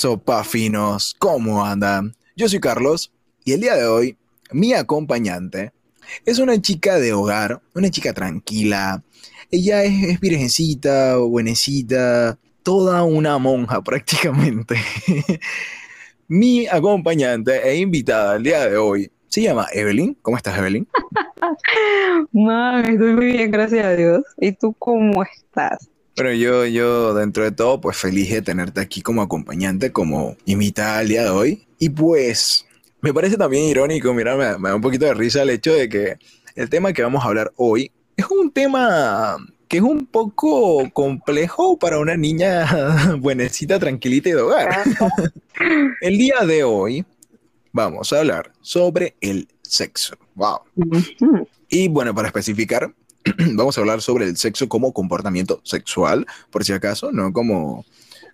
sopa finos? ¿Cómo andan? Yo soy Carlos y el día de hoy mi acompañante es una chica de hogar, una chica tranquila. Ella es, virgencita, buenecita, toda una monja prácticamente. mi acompañante e invitada el día de hoy se llama Evelyn. ¿Cómo estás, Evelyn? Man, estoy muy bien, gracias a Dios. ¿Y tú cómo estás? Bueno, yo, yo dentro de todo, pues feliz de tenerte aquí como acompañante, como invitada al día de hoy. Y pues, me parece también irónico, mira, me, da un poquito de risa el hecho de que el tema que vamos a hablar hoy es un tema que es un poco complejo para una niña buenecita, tranquilita y de hogar. el día de hoy vamos a hablar sobre el sexo. Wow. Y bueno, para especificar, vamos a hablar sobre el sexo como comportamiento sexual, por si acaso, no como,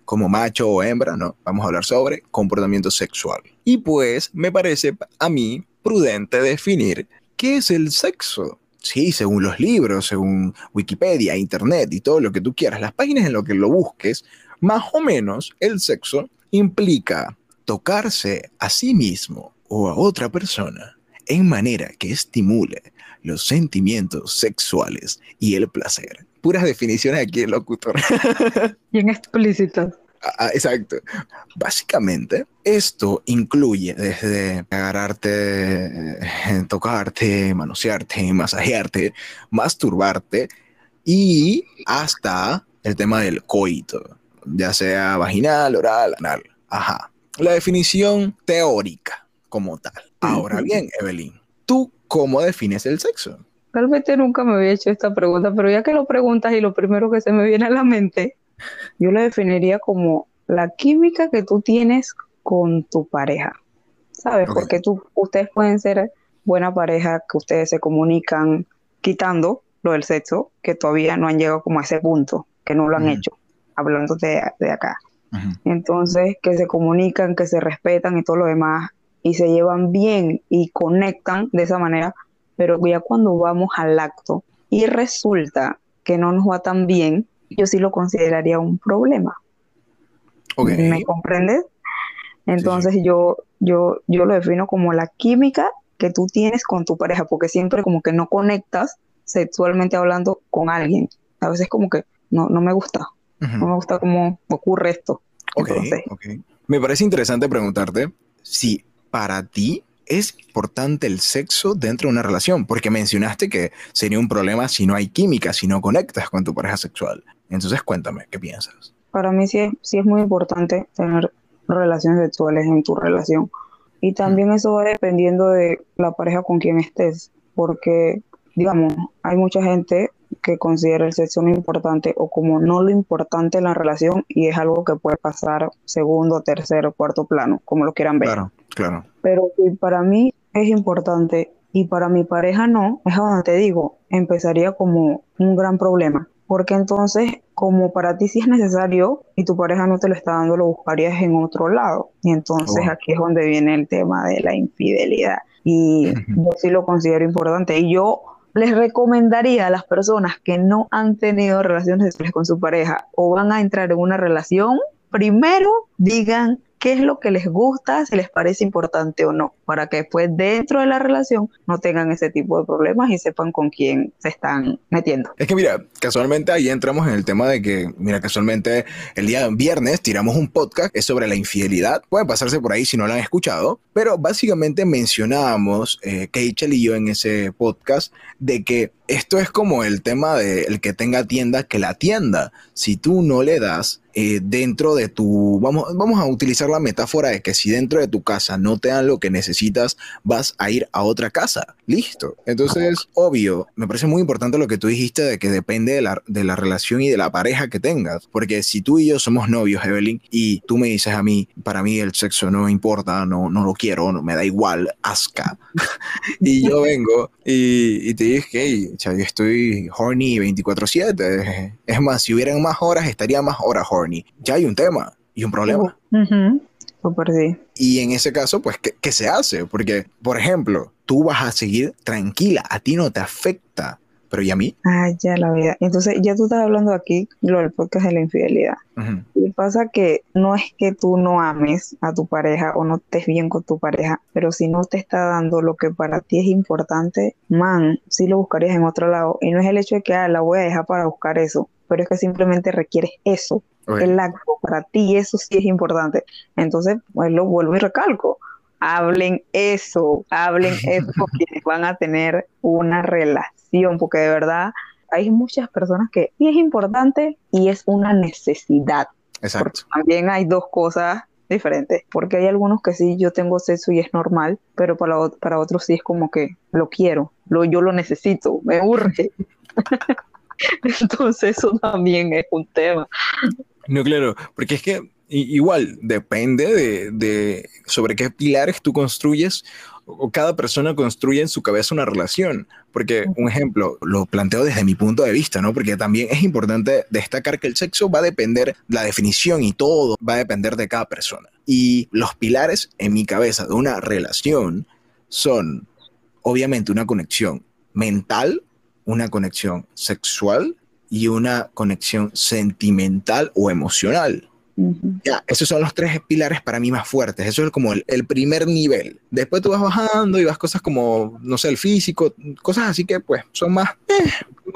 como macho o hembra, no, vamos a hablar sobre comportamiento sexual. Y pues me parece a mí prudente definir qué es el sexo. Sí, según los libros, según Wikipedia, Internet y todo lo que tú quieras, las páginas en lo que lo busques, más o menos el sexo implica tocarse a sí mismo o a otra persona en manera que estimule los sentimientos sexuales y el placer. Puras definiciones aquí el locutor. Bien explícitas. Ah, ah, exacto. Básicamente, esto incluye desde agarrarte, eh, tocarte, manosearte, masajearte, masturbarte y hasta el tema del coito, ya sea vaginal, oral, anal. Ajá. La definición teórica como tal. Ahora bien, Evelyn, ¿tú cómo defines el sexo? Realmente nunca me había hecho esta pregunta, pero ya que lo preguntas y lo primero que se me viene a la mente, yo lo definiría como la química que tú tienes con tu pareja. ¿Sabes? Porque tú, ustedes pueden ser buena pareja, que ustedes se comunican quitando lo del sexo, que todavía no han llegado como a ese punto, que no lo han hecho, hablando de, acá. Entonces, que se comunican, que se respetan y todo lo demás, y se llevan bien y conectan de esa manera, pero ya cuando vamos al acto y resulta que no nos va tan bien, yo sí lo consideraría un problema. ¿Me comprendes? Entonces yo, yo, yo lo defino como la química que tú tienes con tu pareja, porque siempre como que no conectas sexualmente hablando con alguien. A veces como que no, no me gusta, no me gusta cómo ocurre esto. Me parece interesante preguntarte si para ti es importante el sexo dentro de una relación? Porque mencionaste que sería un problema si no hay química, si no conectas con tu pareja sexual. Entonces cuéntame, ¿qué piensas? Para mí sí es, sí es muy importante tener relaciones sexuales en tu relación. Y también eso va dependiendo de la pareja con quien estés, porque, digamos, hay mucha gente que considera el sexo no importante o como no lo importante en la relación y es algo que puede pasar segundo, tercero, cuarto plano, como lo quieran ver. Claro, claro. Pero si para mí es importante y para mi pareja no, es donde te digo, empezaría como un gran problema. Porque entonces, como para ti sí es necesario y tu pareja no te lo está dando, lo buscarías en otro lado. Y entonces oh. aquí es donde viene el tema de la infidelidad. Y yo sí lo considero importante. Y yo les recomendaría a las personas que no han tenido relaciones sexuales con su pareja o van a entrar en una relación, primero digan qué es lo que les gusta, si les parece importante o no, para que después dentro de la relación no tengan ese tipo de problemas y sepan con quién se están metiendo. Es que mira, casualmente ahí entramos en el tema de que, mira, casualmente el día viernes tiramos un podcast es sobre la infidelidad. Puede pasarse por ahí si no lo han escuchado, pero básicamente mencionábamos, eh, y yo en ese podcast, de que esto es como el tema de el que tenga tienda que la tienda. Si tú no le das eh, dentro de tu, vamos, vamos a utilizar la metáfora de que si dentro de tu casa no te dan lo que necesitas, vas a ir a otra casa. Listo. Entonces, obvio, me parece muy importante lo que tú dijiste de que depende de la, de la relación y de la pareja que tengas. Porque si tú y yo somos novios, Evelyn, y tú me dices a mí, para mí el sexo no importa, no, no lo quiero, no, me da igual, asca. y yo vengo y, te dije que yo estoy horny 24/7. Es más, si hubieran más horas, estaría más horas horny ya hay un tema y un problema. Y en ese caso, pues, ¿qué, ¿qué, se hace? Porque, por ejemplo, tú vas a seguir tranquila, a ti no te afecta pero ¿y a mí? Ah, ya la vida. Entonces, ya tú estás hablando aquí lo del podcast de la infidelidad. Y pasa que no es que tú no ames a tu pareja o no estés bien con tu pareja, pero si no te está dando lo que para ti es importante, man, sí lo buscarías en otro lado. Y no es el hecho de que ah, la voy a dejar para buscar eso, pero es que simplemente requieres eso. El acto para ti, eso sí es importante. Entonces, pues lo vuelvo y recalco hablen eso, hablen eso porque van a tener una relación, porque de verdad hay muchas personas que sí es importante y es una necesidad. Exacto. también hay dos cosas diferentes, porque hay algunos que sí, yo tengo sexo y es normal, pero para, para otros sí es como que lo quiero, lo, yo lo necesito, me urge. Entonces eso también es un tema. No, claro, porque es que igual, depende de, sobre qué pilares tú construyes o cada persona construye en su cabeza una relación. Porque, un ejemplo, lo planteo desde mi punto de vista, ¿no? Porque también es importante destacar que el sexo va a depender, la definición y todo va a depender de cada persona. Y los pilares en mi cabeza de una relación son, obviamente, una conexión mental, una conexión sexual y una conexión sentimental o emocional. Ya, esos son los tres pilares para mí más fuertes. Eso es como el, primer nivel. Después tú vas bajando y vas cosas como, no sé, el físico, cosas así que pues son más, eh,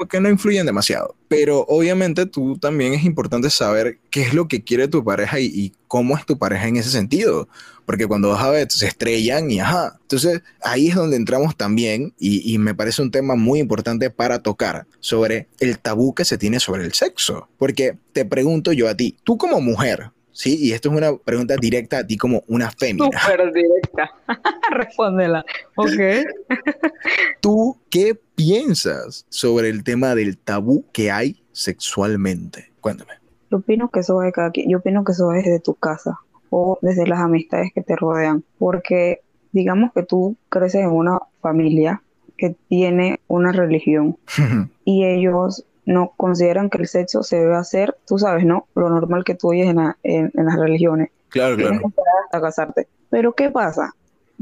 que no influyen demasiado. Pero obviamente tú también es importante saber qué es lo que quiere tu pareja y, cómo es tu pareja en ese sentido. Porque cuando vas a ver, se estrellan y ajá. Entonces ahí es donde entramos también y me parece un tema muy importante para tocar sobre el tabú que se tiene sobre el sexo. Porque te pregunto yo a ti, tú como mujer, Sí, y esto es una pregunta directa a ti como una fémina. Súper directa. Respóndela. Ok. ¿Tú qué piensas sobre el tema del tabú que hay sexualmente? Cuéntame. Yo opino que eso va de cada quien. Yo opino que eso va desde tu casa o desde las amistades que te rodean. Porque digamos que tú creces en una familia que tiene una religión y ellos no consideran que el sexo se debe hacer, tú sabes, ¿no? Lo normal que tú oyes en, en, las religiones. Claro, claro. hasta casarte. Pero ¿qué pasa?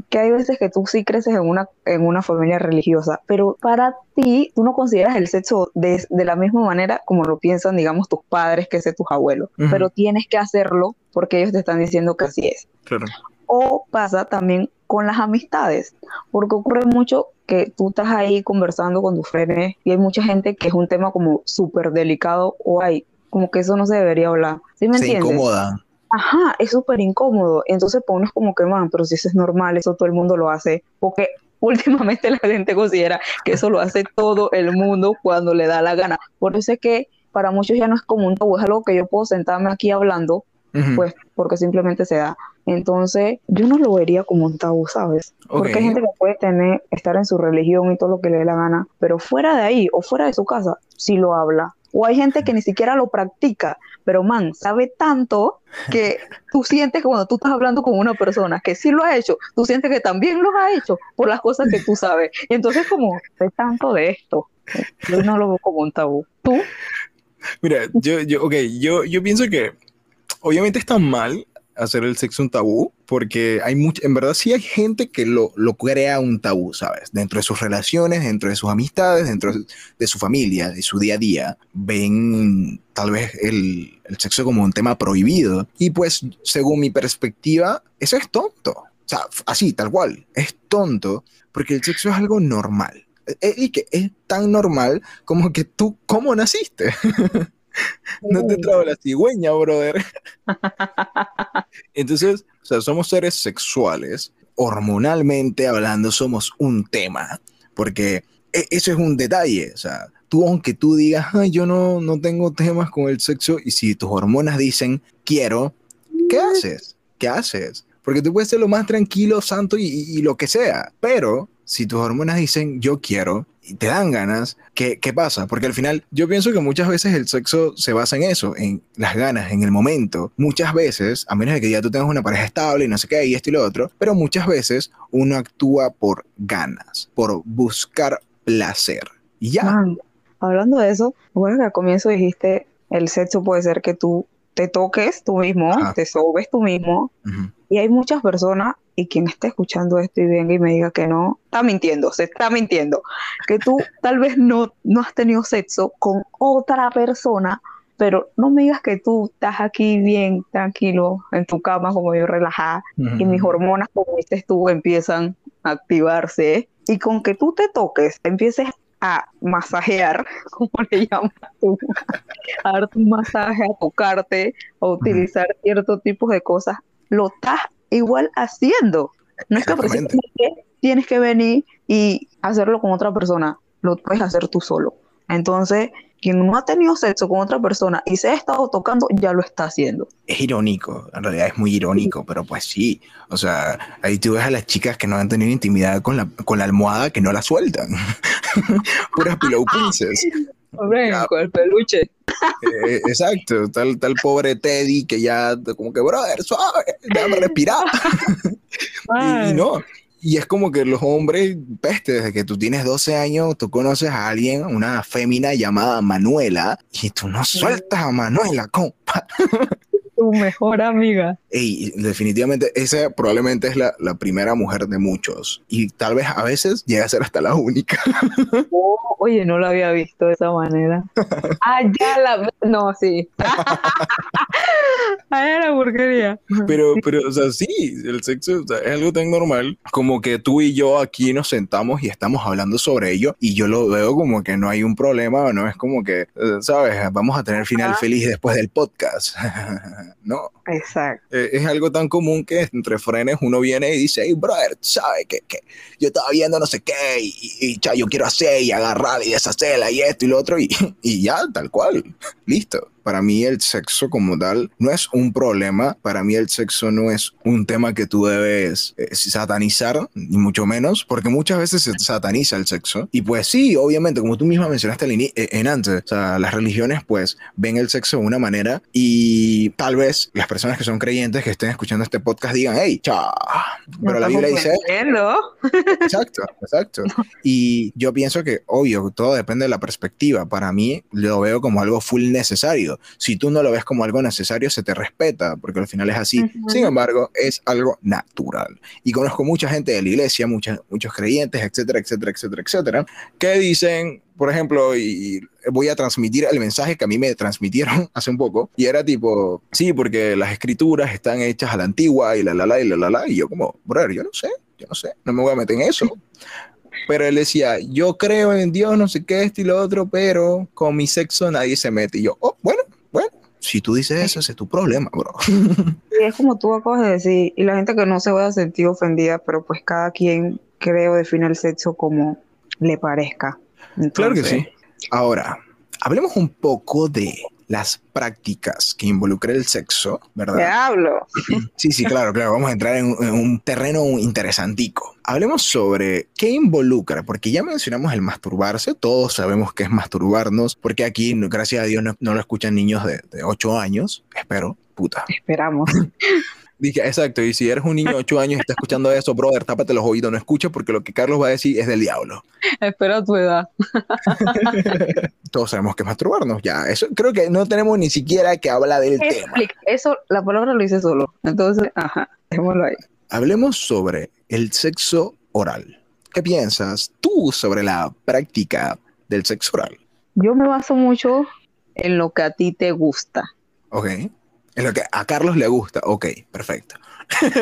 Que hay veces que tú sí creces en una, en una familia religiosa, pero para ti tú no consideras el sexo de, de la misma manera como lo piensan, digamos, tus padres, que sé tus abuelos, pero tienes que hacerlo porque ellos te están diciendo que así es. Claro. O pasa también con las amistades, porque ocurre mucho que tú estás ahí conversando con tus frenes y hay mucha gente que es un tema como súper delicado o hay como que eso no se debería hablar. ¿Sí me se incomoda. Ajá, es súper incómodo. Entonces pones como que, man, pero si eso es normal, eso todo el mundo lo hace. Porque últimamente la gente considera que eso lo hace todo el mundo cuando le da la gana. Por eso es que para muchos ya no es común, o es algo que yo puedo sentarme aquí hablando, pues porque simplemente se da. Entonces, yo no lo vería como un tabú, ¿sabes? Porque hay gente que puede tener, estar en su religión y todo lo que le dé la gana, pero fuera de ahí o fuera de su casa, sí lo habla. O hay gente que ni siquiera lo practica, pero man, sabe tanto que tú sientes que cuando tú estás hablando con una persona que sí lo ha hecho, tú sientes que también lo ha hecho por las cosas que tú sabes. Y entonces, como, sé tanto de esto. Yo no lo veo como un tabú. ¿Tú? Mira, yo, yo, ok, yo, yo pienso que obviamente está mal hacer el sexo un tabú, porque hay mucha, en verdad sí hay gente que lo, lo, crea un tabú, ¿sabes? Dentro de sus relaciones, dentro de sus amistades, dentro de su familia, de su día a día, ven tal vez el, el sexo como un tema prohibido. Y pues, según mi perspectiva, eso es tonto. O sea, así, tal cual, es tonto, porque el sexo es algo normal. E, e, y que es tan normal como que tú, ¿cómo naciste? No te trago la cigüeña, brother. Entonces, o sea, somos seres sexuales. Hormonalmente hablando, somos un tema. Porque e, eso es un detalle. O sea, tú, aunque tú digas, Ay, yo no, no tengo temas con el sexo, y si tus hormonas dicen, quiero, ¿qué haces? ¿Qué haces? Porque tú puedes ser lo más tranquilo, santo y lo que sea. Pero si tus hormonas dicen, yo quiero, te dan ganas, ¿qué, ¿qué, pasa? Porque al final yo pienso que muchas veces el sexo se basa en eso, en las ganas, en el momento. Muchas veces, a menos de que ya tú tengas una pareja estable y no sé qué, y esto y lo otro, pero muchas veces uno actúa por ganas, por buscar placer. Ya. hablando de eso, bueno, que al comienzo dijiste, el sexo puede ser que tú te toques tú mismo, te sobes tú mismo, Y hay muchas personas, y quien esté escuchando esto y venga y me diga que no, está mintiendo, se está mintiendo. Que tú tal vez no, no has tenido sexo con otra persona, pero no me digas que tú estás aquí bien tranquilo en tu cama, como yo relajada, y mis hormonas, como dices tú, empiezan a activarse, y con que tú te toques, empieces a masajear, como le llamas tú, a darte un masaje, a tocarte, a utilizar ciertos tipos de cosas, lo estás igual haciendo. No es que tienes que venir y hacerlo con otra persona, lo puedes hacer tú solo. Entonces, quien no ha tenido sexo con otra persona y se ha estado tocando, ya lo está haciendo. Es irónico, en realidad es muy irónico, pero pues sí. O sea, ahí tú ves a las chicas que no han tenido intimidad con la, con la almohada que no la sueltan. Puras pillow princess. Hombre, con el peluche. Eh, exacto, tal, tal pobre Teddy que ya como que, brother, suave, déjame respirar. y, y, no, y es como que los hombres, peste, desde que tú tienes 12 años, tú conoces a alguien, una fémina llamada Manuela, y tú no sueltas a Manuela, compa. Tu mejor amiga. Y definitivamente esa probablemente es la, la, primera mujer de muchos. Y tal vez a veces llega a ser hasta la única. Oh, oye, no la había visto de esa manera. ah, ya la... No, sí. Ay, era porquería. Pero, pero, o sea, sí, el sexo o sea, es algo tan normal como que tú y yo aquí nos sentamos y estamos hablando sobre ello y yo lo veo como que no hay un problema, no es como que, ¿sabes? Vamos a tener final ah. feliz después del podcast. no. Exacto. Eh, es algo tan común que entre frenes uno viene y dice, hey, brother, ¿sabes qué? Que yo estaba viendo no sé qué y, y, y yo quiero hacer y agarrar y deshacerla y esto y lo otro y, y ya, tal cual. Listo. Para mí el sexo como tal no es un problema, para mí el sexo no es un tema que tú debes eh, satanizar, ni mucho menos, porque muchas veces se sataniza el sexo. Y pues sí, obviamente, como tú misma mencionaste eh, en antes, o sea, las religiones pues ven el sexo de una manera y tal vez las personas que son creyentes que estén escuchando este podcast digan, hey, cha, pero la Biblia dice... Exacto, exacto. Y yo pienso que, obvio, todo depende de la perspectiva. Para mí lo veo como algo full necesario si tú no lo ves como algo necesario, se te respeta, porque al final es así. Sin embargo, es algo natural. Y conozco mucha gente de la iglesia, muchos muchos creyentes, etcétera, etcétera, etcétera, etcétera, que dicen, por ejemplo, y voy a transmitir el mensaje que a mí me transmitieron hace un poco, y era tipo, sí, porque las escrituras están hechas a la antigua y la la la y la la la, y yo como, brother, yo no sé, yo no sé, no me voy a meter en eso. Pero él decía, yo creo en Dios, no sé qué, esto y lo otro, pero con mi sexo nadie se mete. Y yo, oh, bueno, si tú dices eso, ese es tu problema, bro. Y es como tú acabas de decir, y la gente que no se va a sentir ofendida, pero pues cada quien creo define el sexo como le parezca. claro que sí. Ahora, hablemos un poco de las prácticas que involucran el sexo, ¿verdad? Te hablo. Sí, sí, claro, claro. Vamos a entrar en, en, un terreno interesantico. Hablemos sobre qué involucra, porque ya mencionamos el masturbarse, todos sabemos que es masturbarnos, porque aquí, gracias a Dios, no, no lo escuchan niños de, de 8 años, espero, puta. Esperamos. Dije, exacto, y si eres un niño de 8 años y estás escuchando eso, brother, tápate los oídos, no escuches porque lo que Carlos va a decir es del diablo. Espera tu edad. Todos sabemos que masturbarnos, ya. Eso creo que no tenemos ni siquiera que hablar del tema. Eso, la palabra lo hice solo. Entonces, ajá, dejémoslo ahí. Hablemos sobre el sexo oral. ¿Qué piensas tú sobre la práctica del sexo oral? Yo me baso mucho en lo que a ti te gusta. Ok. En lo que a Carlos le gusta. Ok, perfecto.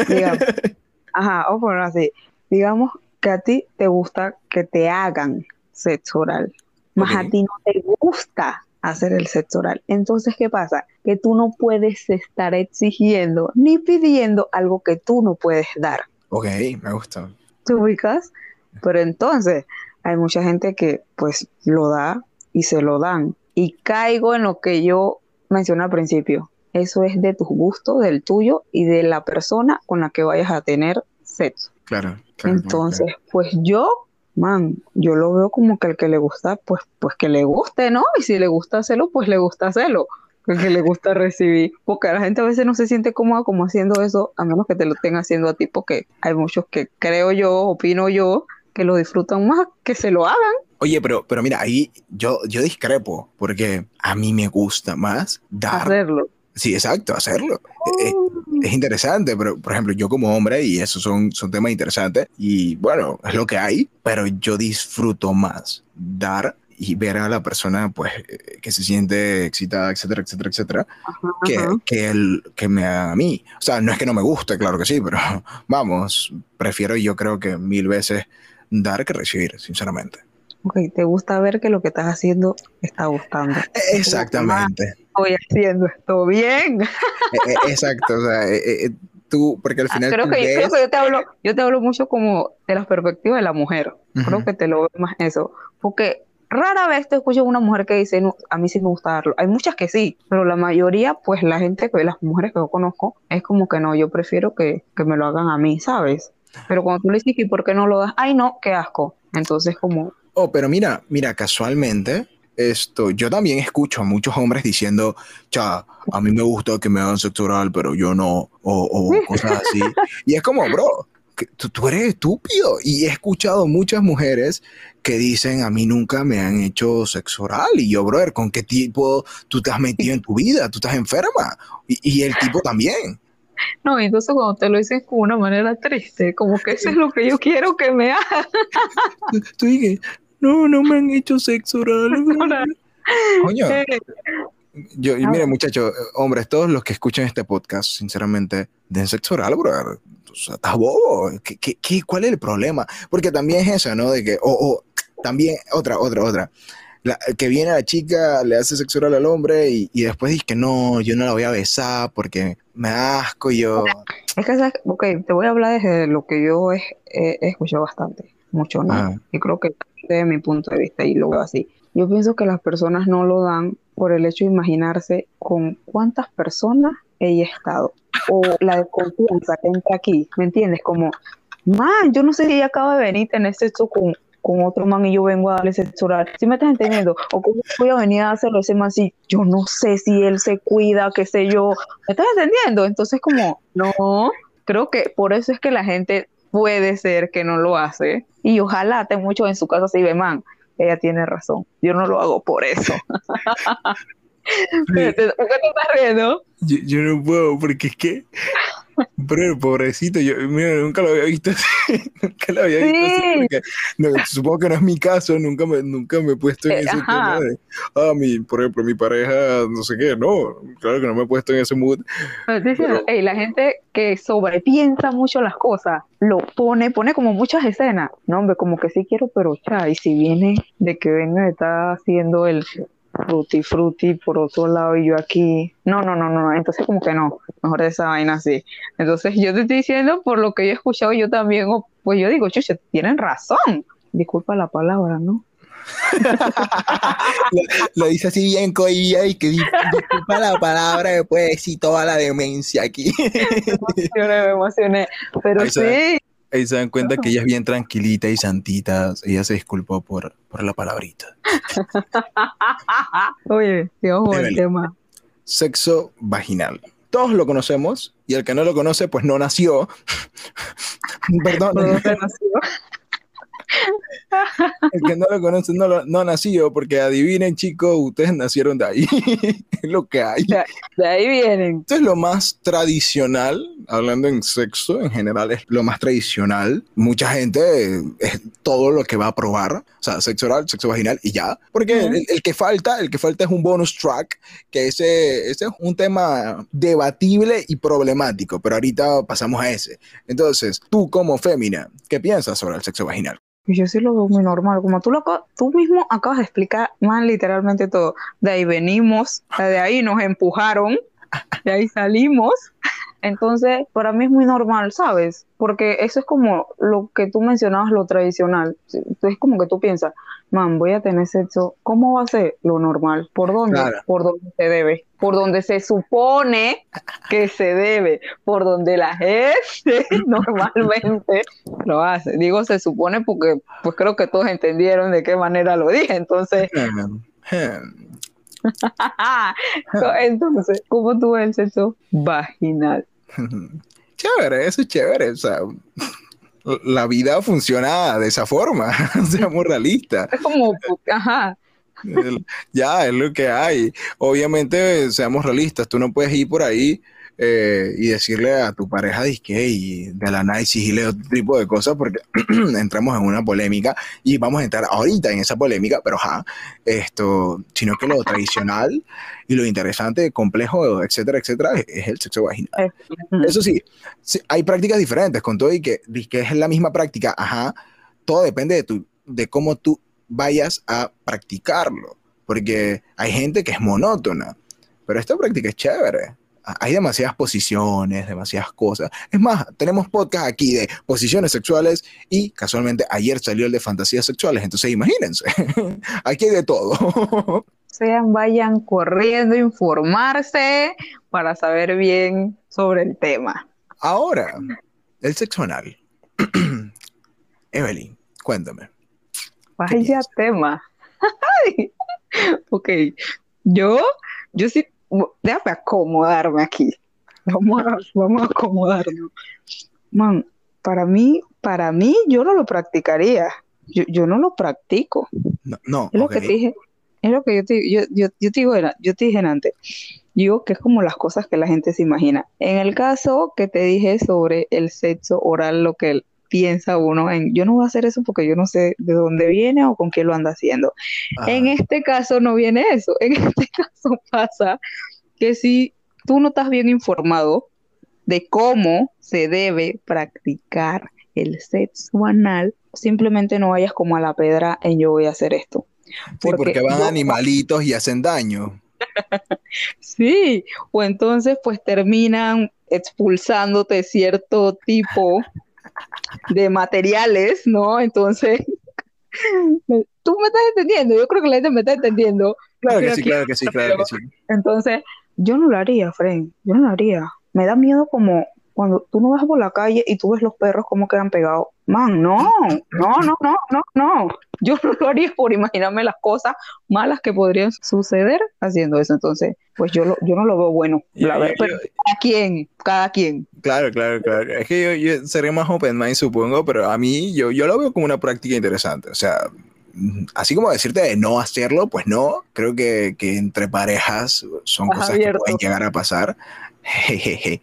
Digamos, ajá, o ponerlo así. Digamos que a ti te gusta que te hagan sexo oral. Más okay. a ti no te gusta hacer el sexo oral. Entonces, ¿qué pasa? Que tú no puedes estar exigiendo ni pidiendo algo que tú no puedes dar. Ok, me gusta. ¿Te ubicas? Pero entonces, hay mucha gente que pues lo da y se lo dan. Y caigo en lo que yo mencioné al principio. Eso es de tus gustos, del tuyo y de la persona con la que vayas a tener sexo. Claro. claro Entonces, claro. pues yo, man, yo lo veo como que el que le gusta, pues, pues que le guste, ¿no? Y si le gusta hacerlo, pues le gusta hacerlo. El que le gusta recibir. Porque la gente a veces no se siente cómoda como haciendo eso, a menos que te lo estén haciendo a ti, porque hay muchos que creo yo, opino yo, que lo disfrutan más que se lo hagan. Oye, pero, pero mira, ahí yo, yo discrepo, porque a mí me gusta más dar. Hacerlo. Sí, exacto, hacerlo. Oh. Eh, es interesante, pero por ejemplo, yo como hombre, y esos son, son temas interesantes, y bueno, es lo que hay, pero yo disfruto más dar y ver a la persona pues eh, que se siente excitada, etcétera, etcétera, etcétera, que, que, el, que me haga a mí. O sea, no es que no me guste, claro que sí, pero vamos, prefiero yo creo que mil veces dar que recibir, sinceramente. Ok, te gusta ver que lo que estás haciendo está gustando. E, exactamente. Estoy haciendo esto bien. E, e, exacto, o sea, tú, porque al ah, final... creo, que, creo que yo te hablo, yo te hablo mucho como de la perspectiva de la mujer. Creo que te lo veo más eso. Porque rara vez te escucho una mujer que dice, no, a mí sí me gusta darlo. Hay muchas que sí, pero la mayoría, pues la gente, las mujeres que yo conozco, es como que no, yo prefiero que, que me lo hagan a mí, ¿sabes? Pero cuando tú le dices, ¿y por qué no lo das? Ay, no, qué asco. Entonces, como... Oh, pero mira, mira, casualmente, esto, yo también escucho a muchos hombres diciendo, cha, a mí me gusta que me hagan sexo oral, pero yo no, o, o cosas así. y es como, bro, tú, tú, eres estúpido. Y he escuchado muchas mujeres que dicen, a mí nunca me han hecho sexo oral. Y yo, brother, ¿con qué tipo tú te has metido en tu vida? Tú estás enferma. Y, y el tipo también. No, entonces cuando te lo dicen con una manera triste, como que eso es lo que yo quiero que me hagan. Tú dices, no, no me han hecho sexo oral. Coño. Eh, yo, mire, muchachos, hombres, todos los que escuchan este podcast, sinceramente, den sexo oral, brother estás bobo. ¿Qué, qué, cuál es el problema? Porque también es eso, ¿no? De que, o, también, otra, otra, otra. que viene la chica, le hace sexo oral al hombre y, y, después dice que no, yo no la voy a besar porque me asco yo. Es que, ok, te voy a hablar desde lo que yo he, escuchado bastante, mucho, ¿no? Y creo que desde mi punto de vista y lo veo así. Yo pienso que las personas no lo dan por el hecho de imaginarse con cuántas personas he estado o la desconfianza que entra aquí, ¿me entiendes? Como, man, yo no sé si ella acaba de venir en ese sexo con, con otro man y yo vengo a darle sexo oral. ¿Sí me estás entendiendo? O cómo voy a venir a hacerlo ese man si yo no sé si él se cuida, qué sé yo. ¿Me estás entendiendo? Entonces como, no, creo que por eso es que la gente puede ser que no lo hace. Y ojalá esté mucho en su casa así ve, man, ella tiene razón. Yo no lo hago por eso. ¿Por qué te estás riendo? Yo, no puedo, porque es que. Pero pobrecito, yo mira, nunca lo había visto así. nunca lo había visto así. Porque, supongo que no es mi caso, nunca me, nunca me he puesto en eh, ese tema de. Ah, mi, por ejemplo, mi pareja, no sé qué, no. Claro que no me he puesto en ese mood. Pero, la gente que sobrepiensa mucho las cosas, lo pone, pone como muchas escenas. No, hombre, como que sí quiero, pero ya, y si viene de que venga, está haciendo el frutti frutti por otro lado y yo aquí, no, no, no, no, entonces como que no, mejor de esa vaina así. Entonces yo te estoy diciendo por lo que yo he escuchado yo también, pues yo digo, chucha, tienen razón. Disculpa la palabra, ¿no? lo, dice así bien coía y que disculpa la palabra después decir toda la demencia aquí. me emocioné, pero sí. Ahí se dan cuenta que ella es bien tranquilita y santita. Ella se disculpó por, por la palabrita. Oye, digamos el tema. Sexo vaginal. Todos lo conocemos y el que no lo conoce, pues no nació. Perdón. No, nació. El que no lo conoce no, no nació, porque adivinen, chicos, ustedes nacieron de ahí. es lo que hay. De, ahí vienen. Esto es lo más tradicional, hablando en sexo en general, es lo más tradicional. Mucha gente es todo lo que va a probar, o sea, sexo oral, sexo vaginal y ya. Porque el, que falta, el que falta es un bonus track, que ese, ese es un tema debatible y problemático, pero ahorita pasamos a ese. Entonces, tú como fémina, ¿qué piensas sobre el sexo vaginal? Yo sí lo veo muy normal, como tú, lo, tú mismo acabas de explicar más literalmente todo. De ahí venimos, de ahí nos empujaron, de ahí salimos. Entonces, para mí es muy normal, ¿sabes? Porque eso es como lo que tú mencionabas, lo tradicional. Es como que tú piensas, man, voy a tener sexo, ¿cómo va a ser lo normal? ¿Por dónde? Por donde se debe, por donde se supone que se debe, por donde la gente normalmente lo hace. Digo se supone porque pues creo que todos entendieron de qué manera lo dije, entonces... entonces, ¿cómo tú ves el sexo vaginal? Chévere, eso es chévere, o sea, la vida funciona de esa forma, seamos realistas. Es como, ajá. Ya, es lo que hay. Obviamente, seamos realistas, tú no puedes ir por ahí eh, y decirle a tu pareja disque y de la nada y otro tipo de cosas porque entramos en una polémica y vamos a entrar ahorita en esa polémica, pero ja, esto, sino que lo tradicional y lo interesante, complejo, etcétera, etcétera, es, el sexo vaginal. Eso sí, hay prácticas diferentes con todo y que, que es la misma práctica, ajá, todo depende de, tu, de cómo tú vayas a practicarlo, porque hay gente que es monótona, pero esta práctica es chévere hay demasiadas posiciones, demasiadas cosas. Es más, tenemos podcast aquí de posiciones sexuales y casualmente ayer salió el de fantasías sexuales, entonces imagínense, aquí hay de todo. Sean, vayan corriendo a informarse para saber bien sobre el tema. Ahora, el sexo anal. Evelyn, cuéntame. Vaya tema. ok, yo, yo sí déjame acomodarme aquí. Vamos a, vamos a acomodarnos. Man, para mí, para mí, yo no lo practicaría. Yo, yo no lo practico. No, no es lo que te dije. Es lo que yo te, yo, yo, yo te digo, yo te dije antes. Digo que es como las cosas que la gente se imagina. En el caso que te dije sobre el sexo oral, lo que piensa uno en, yo no voy a hacer eso porque yo no sé de dónde viene o con qué lo anda haciendo. En este caso no viene eso, en este caso pasa que si tú no estás bien informado de cómo se debe practicar el sexo anal, simplemente no vayas como a la pedra en yo voy a hacer esto. Sí, porque, van animalitos y hacen daño. sí, o entonces pues terminan expulsándote cierto tipo de materiales, ¿no? Entonces, tú me estás entendiendo, yo creo que la gente me está entendiendo. Claro que sí, claro que sí, claro que sí. Entonces, yo no lo haría, Fren, yo no lo haría. Me da miedo como cuando tú no vas por la calle y tú ves los perros como quedan pegados. Man, no, no, no, no, no, no. Yo no lo haría por imaginarme las cosas malas que podrían suceder haciendo eso. Entonces, pues yo, lo, yo no lo veo bueno. La verdad, pero cada quien, cada quien. Claro, claro, claro. Es que yo, sería más open mind, supongo, pero a mí yo, yo lo veo como una práctica interesante. O sea, así como decirte de no hacerlo, pues no. Creo que, que entre parejas son cosas que pueden llegar a pasar.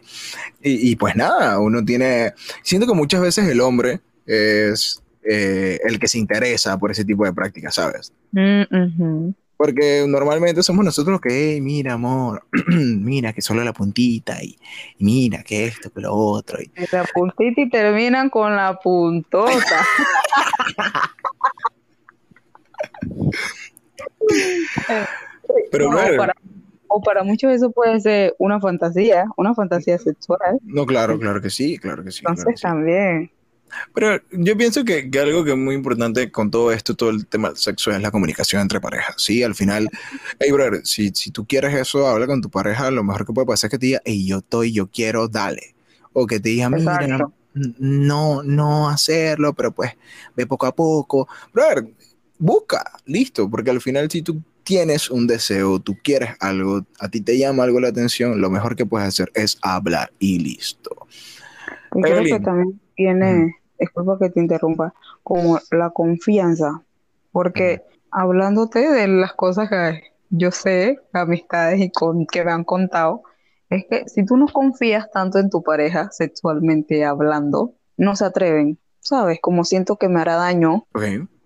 y, pues nada, uno tiene, siento que muchas veces el hombre es eh, el que se interesa por ese tipo de prácticas, ¿sabes? Mm, Porque normalmente somos nosotros que, mira, amor, mira que solo la puntita y, mira que esto, que lo otro. Y... La puntita y terminan con la puntota. Pero bueno, o para muchos eso puede ser una fantasía, una fantasía sexual. No, claro, claro que sí, claro que sí. Entonces también. Pero yo pienso que, algo que es muy importante con todo esto, todo el tema del sexo, es la comunicación entre parejas. Sí, al final, hey, brother, si, si tú quieres eso, habla con tu pareja, lo mejor que puede pasar es que te diga, hey, yo estoy, yo quiero, dale. O que te diga, mira, no, no hacerlo, pero pues ve poco a poco. Brother, busca, listo, porque al final si tú tienes un deseo, tú quieres algo, a ti te llama algo la atención, lo mejor que puedes hacer es hablar y listo. Y creo que también tiene, disculpa que te interrumpa, como la confianza, porque hablándote de las cosas que yo sé, amistades y con, que me han contado, es que si tú no confías tanto en tu pareja sexualmente hablando, no se atreven, ¿sabes? Como siento que me hará daño.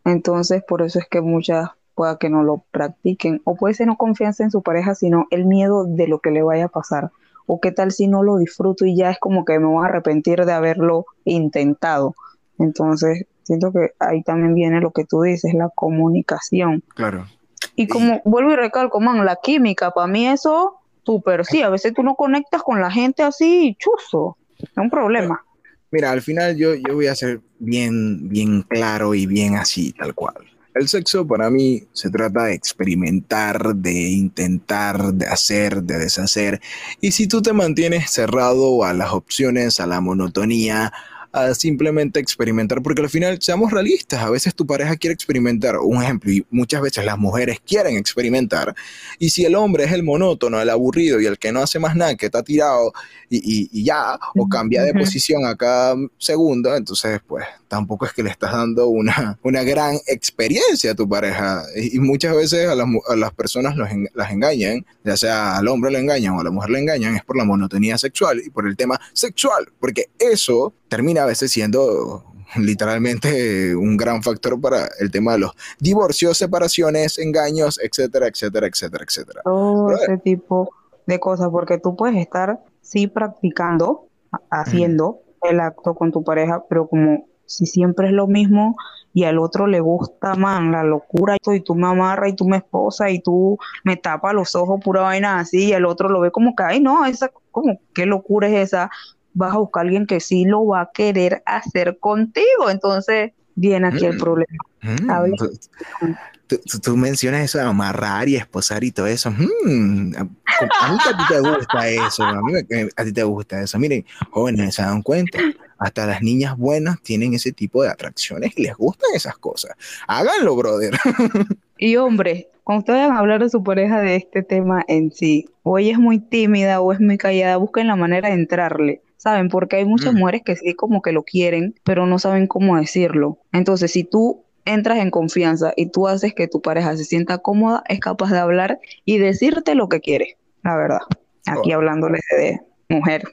Entonces, por eso es que muchas pueda que no lo practiquen. O puede ser no confianza en su pareja, sino el miedo de lo que le vaya a pasar. O qué tal si no lo disfruto y ya es como que me voy a arrepentir de haberlo intentado. Entonces, siento que ahí también viene lo que tú dices, la comunicación. Claro. Y como vuelvo y recalco, man, la química, para mí eso, súper sí. A veces tú no conectas con la gente así, chuzo. Es un problema. Mira, al final yo, yo voy a ser bien, bien claro y bien así, tal cual. El sexo para mí se trata de experimentar, de intentar, de hacer, de deshacer. Y si tú te mantienes cerrado a las opciones, a la monotonía, a simplemente experimentar, porque al final, seamos realistas, a veces tu pareja quiere experimentar, un ejemplo, y muchas veces las mujeres quieren experimentar, y si el hombre es el monótono, el aburrido y el que no hace más nada, que está tirado y, ya, o cambia de posición a cada segundo, entonces pues tampoco es que le estás dando una, una gran experiencia a tu pareja, y, muchas veces a las, a las personas los las engañan, ya sea al hombre le engañan o a la mujer le engañan, es por la monotonía sexual y por el tema sexual, porque eso termina a veces siendo literalmente un gran factor para el tema de los divorcios, separaciones, engaños, etcétera, etcétera, etcétera, etcétera. Todo ese tipo de cosas, porque tú puedes estar, sí, practicando, haciendo el acto con tu pareja, pero como si siempre es lo mismo y al otro le gusta, man, la locura, y tú me amarras y tú me esposa y tú me tapas los ojos, pura vaina así, y el otro lo ve como que, ay, no, esa, como, qué locura es esa, vas a buscar a alguien que sí lo va a querer hacer contigo, entonces viene aquí el mm. problema. Mm. Tú, mencionas eso de amarrar y esposar y todo eso. Mm. a, mí a ti te gusta eso, a mí a ti te gusta eso. Miren, jóvenes, ¿se dan cuenta? Hasta las niñas buenas tienen ese tipo de atracciones y les gustan esas cosas. Háganlo, brother. Y hombre, cuando ustedes van a hablar de su pareja de este tema en sí, o ella es muy tímida o es muy callada, busquen la manera de entrarle. ¿Saben? Porque hay muchas mm. mujeres que sí como que lo quieren, pero no saben cómo decirlo. Entonces, si tú entras en confianza y tú haces que tu pareja se sienta cómoda, es capaz de hablar y decirte lo que quiere, la verdad. Aquí hablándole de mujer.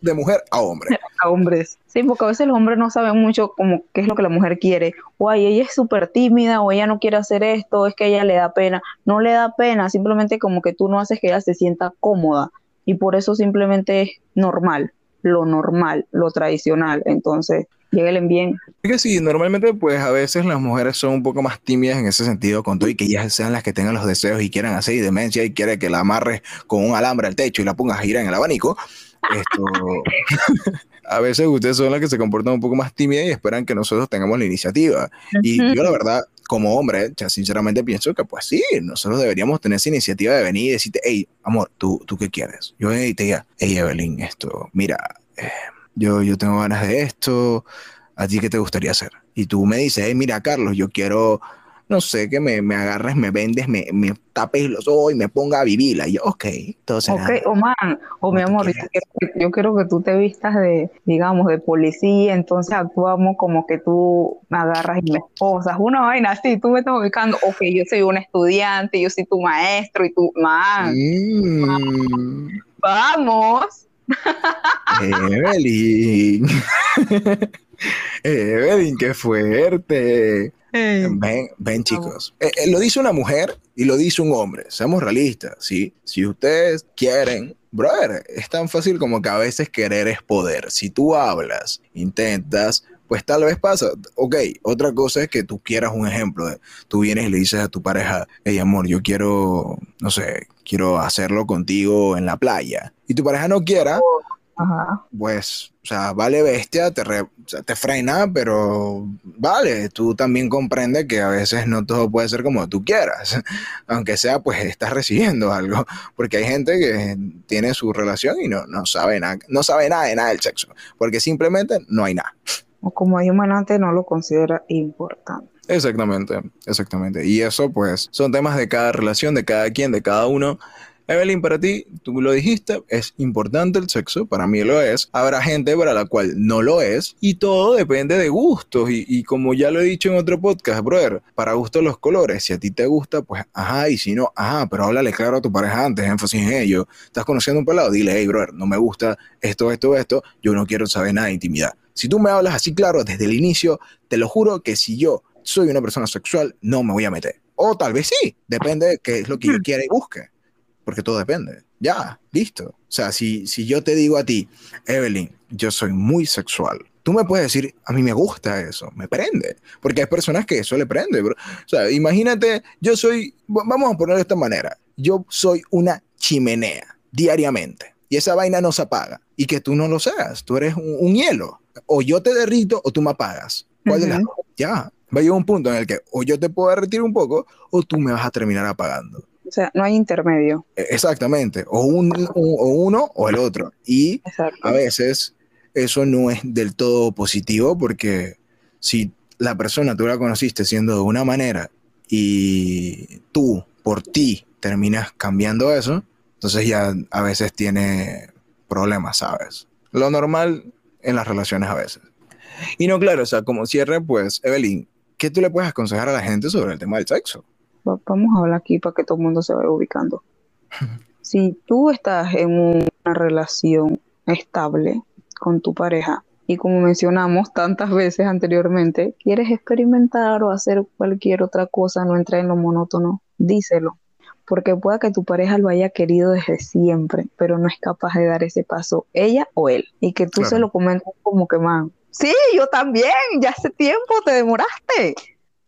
de, mujer a hombre. A hombres. Sí, porque a veces los hombres no saben mucho como qué es lo que la mujer quiere. O ay, ella es súper tímida, o ella no quiere hacer esto, es que ella le da pena. No le da pena, simplemente como que tú no haces que ella se sienta cómoda. Y por eso simplemente es normal, lo normal, lo tradicional. Entonces, lleguen bien. Es que sí, normalmente pues a veces las mujeres son un poco más tímidas en ese sentido con todo y que ellas sean las que tengan los deseos y quieran hacer y demencia y quiere que la amarres con un alambre al techo y la pongas a girar en el abanico. Esto, a veces ustedes son las que se comportan un poco más tímidas y esperan que nosotros tengamos la iniciativa. Y yo la verdad, como hombre, ya sinceramente pienso que pues sí, nosotros deberíamos tener esa iniciativa de venir y decirte, hey, amor, ¿tú, tú qué quieres? Yo te diga, hey, Evelyn, esto, mira, eh, yo, yo tengo ganas de esto, ¿a ti qué te gustaría hacer? Y tú me dices, hey, mira, Carlos, yo quiero no sé, que me, me agarres, me vendes, me, me, tapes los ojos y me ponga a vivir. Y yo, ok, entonces. Ok, o man, o mi amor, yo quiero, que tú te vistas de, digamos, de policía, entonces actuamos como que tú me agarras y me esposas. Una vaina así, tú me estás ubicando, ok, yo soy un estudiante, yo soy tu maestro y tú, man. Mm. Vamos. Evelyn. Evelyn, qué fuerte. Ven, ven chicos. Eh, eh, lo dice una mujer y lo dice un hombre. Seamos realistas, ¿sí? Si ustedes quieren, brother, es tan fácil como que a veces querer es poder. Si tú hablas, intentas, pues tal vez pasa. Ok, otra cosa es que tú quieras un ejemplo. Tú vienes y le dices a tu pareja, hey amor, yo quiero, no sé, quiero hacerlo contigo en la playa. Y tu pareja no quiera, pues, o sea, vale bestia, te, te frena, pero vale, tú también comprendes que a veces no todo puede ser como tú quieras, aunque sea, pues estás recibiendo algo, porque hay gente que tiene su relación y no, no sabe nada, no sabe nada de nada del sexo, porque simplemente no hay nada. O como hay humanante no lo considera importante. Exactamente, exactamente. Y eso pues son temas de cada relación, de cada quien, de cada uno. Evelyn, para ti, tú lo dijiste, es importante el sexo, para mí lo es. Habrá gente para la cual no lo es y todo depende de gustos. Y, como ya lo he dicho en otro podcast, brother, para gustos los colores, si a ti te gusta, pues ajá, y si no, ajá, pero háblale claro a tu pareja antes, énfasis en ello. Estás conociendo un pelado, dile, hey, brother, no me gusta esto, esto, esto, yo no quiero saber nada de intimidad. Si tú me hablas así claro desde el inicio, te lo juro que si yo soy una persona sexual, no me voy a meter. O tal vez sí, depende de qué es lo que yo hmm. quiera y busque porque todo depende. Ya, listo. O sea, si, si yo te digo a ti, Evelyn, yo soy muy sexual, tú me puedes decir, a mí me gusta eso, me prende, porque hay personas que eso le prende. Bro. O sea, imagínate, yo soy, vamos a ponerlo de esta manera, yo soy una chimenea diariamente y esa vaina no se apaga y que tú no lo seas, tú eres un, hielo, o yo te derrito o tú me apagas. ¿Cuál de las Ya, va a llegar un punto en el que o yo te puedo derretir un poco o tú me vas a terminar apagando. O sea, no hay intermedio. E, exactamente, o, un, o uno o el otro. Y a veces eso no es del todo positivo porque si la persona tú la conociste siendo de una manera y tú por ti terminas cambiando eso, entonces ya a veces tiene problemas, ¿sabes? Lo normal en las relaciones a veces. Y no, claro, o sea, como cierre, pues, Evelyn, ¿qué tú le puedes aconsejar a la gente sobre el tema del sexo? Vamos a hablar aquí para que todo el mundo se vaya ubicando. si tú estás en una relación estable con tu pareja y como mencionamos tantas veces anteriormente, quieres experimentar o hacer cualquier otra cosa, no entrar en lo monótono, díselo. Porque pueda que tu pareja lo haya querido desde siempre, pero no es capaz de dar ese paso, ella o él. Y que tú se lo comentes como que, man, sí, yo también, ya hace tiempo te demoraste,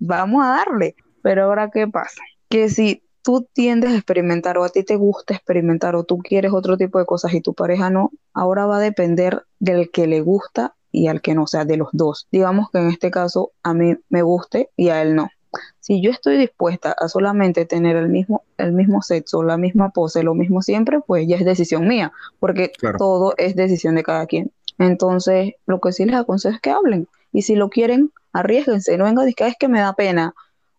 vamos a darle. Pero ahora, ¿qué pasa? Que si tú tiendes a experimentar o a ti te gusta experimentar o tú quieres otro tipo de cosas y tu pareja no, ahora va a depender del que le gusta y al que no, o sea, de los dos. Digamos que en este caso a mí me guste y a él no. Si yo estoy dispuesta a solamente tener el mismo, el mismo sexo, la misma pose, lo mismo siempre, pues ya es decisión mía, porque todo es decisión de cada quien. Entonces, lo que sí les aconsejo es que hablen. Y si lo quieren, arriesguense. No venga a decir, es que me da pena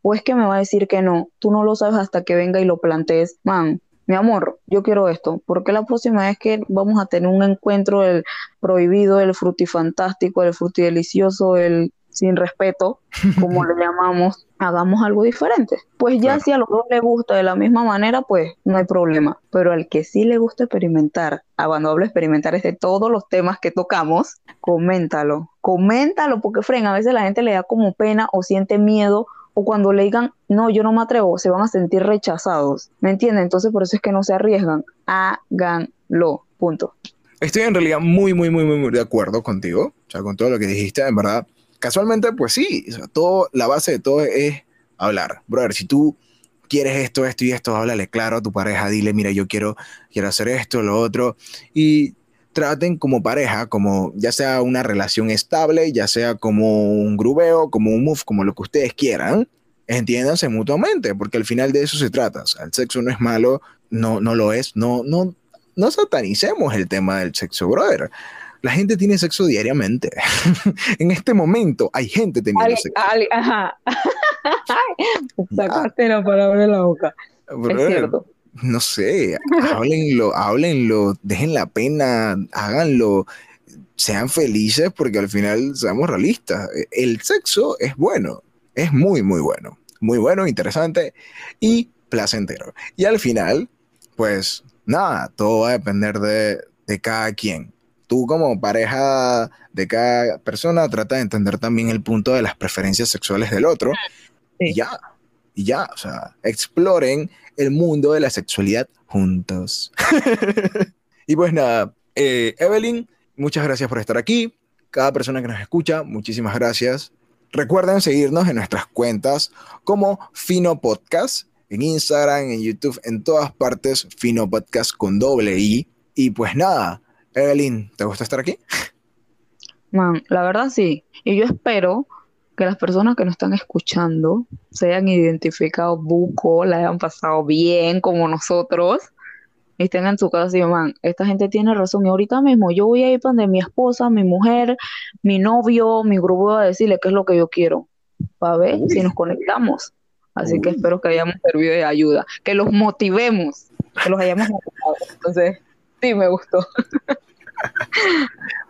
o es que me va a decir que no, tú no lo sabes hasta que venga y lo plantees, man, mi amor, yo quiero esto, porque la próxima vez que vamos a tener un encuentro, el prohibido, el frutifantástico, el frutidelicioso, el sin respeto, como le llamamos, hagamos algo diferente. Pues ya si a los dos les gusta de la misma manera, pues no hay problema. Pero al que sí le gusta experimentar, a cuando hablo experimentar es de todos los temas que tocamos, coméntalo, coméntalo, porque fren, a veces la gente le da como pena o siente miedo o cuando le digan, no, yo no me atrevo, se van a sentir rechazados. ¿Me entienden? Entonces por eso es que no se arriesgan. Háganlo. Punto. Estoy en realidad muy, muy, muy, muy, de acuerdo contigo. O sea, con todo lo que dijiste, en verdad. Casualmente, pues sí, todo, la base de todo es hablar. Brother, si tú quieres esto, esto y esto, háblale claro a tu pareja, dile, mira, yo quiero, quiero hacer esto, lo otro. Y traten como pareja, como ya sea una relación estable, ya sea como un grubeo, como un move, como lo que ustedes quieran, entiéndanse mutuamente, porque al final de eso se trata. O sea, el sexo no es malo, no, no lo es, no, no, no satanicemos el tema del sexo, brother. La gente tiene sexo diariamente. en este momento hay gente teniendo sexo. ajá. Sacaste la palabra de la boca. es cierto no sé, háblenlo, háblenlo, dejen la pena, háganlo, sean felices porque al final seamos realistas. El sexo es bueno, es muy, muy bueno, muy bueno, interesante y placentero. Y al final, pues nada, todo va a depender de, cada quien. Tú como pareja de cada persona trata de entender también el punto de las preferencias sexuales del otro. Y ya, y ya, o sea, exploren el mundo de la sexualidad juntos. y pues nada, eh, Evelyn, muchas gracias por estar aquí. Cada persona que nos escucha, muchísimas gracias. Recuerden seguirnos en nuestras cuentas como Fino Podcast, en Instagram, en YouTube, en todas partes, Fino Podcast con doble I. Y pues nada, Evelyn, ¿te gusta estar aquí? Man, la verdad sí. Y yo espero que las personas que nos están escuchando se hayan identificado buco, la hayan pasado bien como nosotros y estén en su casa y man, esta gente tiene razón y ahorita mismo yo voy a ir donde mi esposa, mi mujer, mi novio, mi grupo a decirle qué es lo que yo quiero para ver si nos conectamos. Así que espero que hayamos servido de ayuda, que los motivemos, que los hayamos motivado. Entonces, sí, me gustó.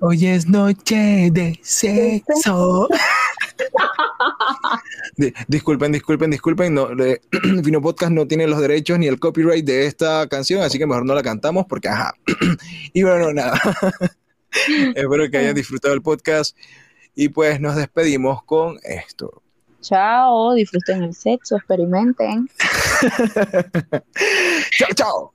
Hoy es noche de sexo. disculpen, disculpen, disculpen. No, Fino Podcast no tiene los derechos ni el copyright de esta canción, así que mejor no la cantamos porque, ajá. y bueno, nada. Espero que hayan disfrutado el podcast y pues nos despedimos con esto. Chao, disfruten el sexo, experimenten. chao, chao.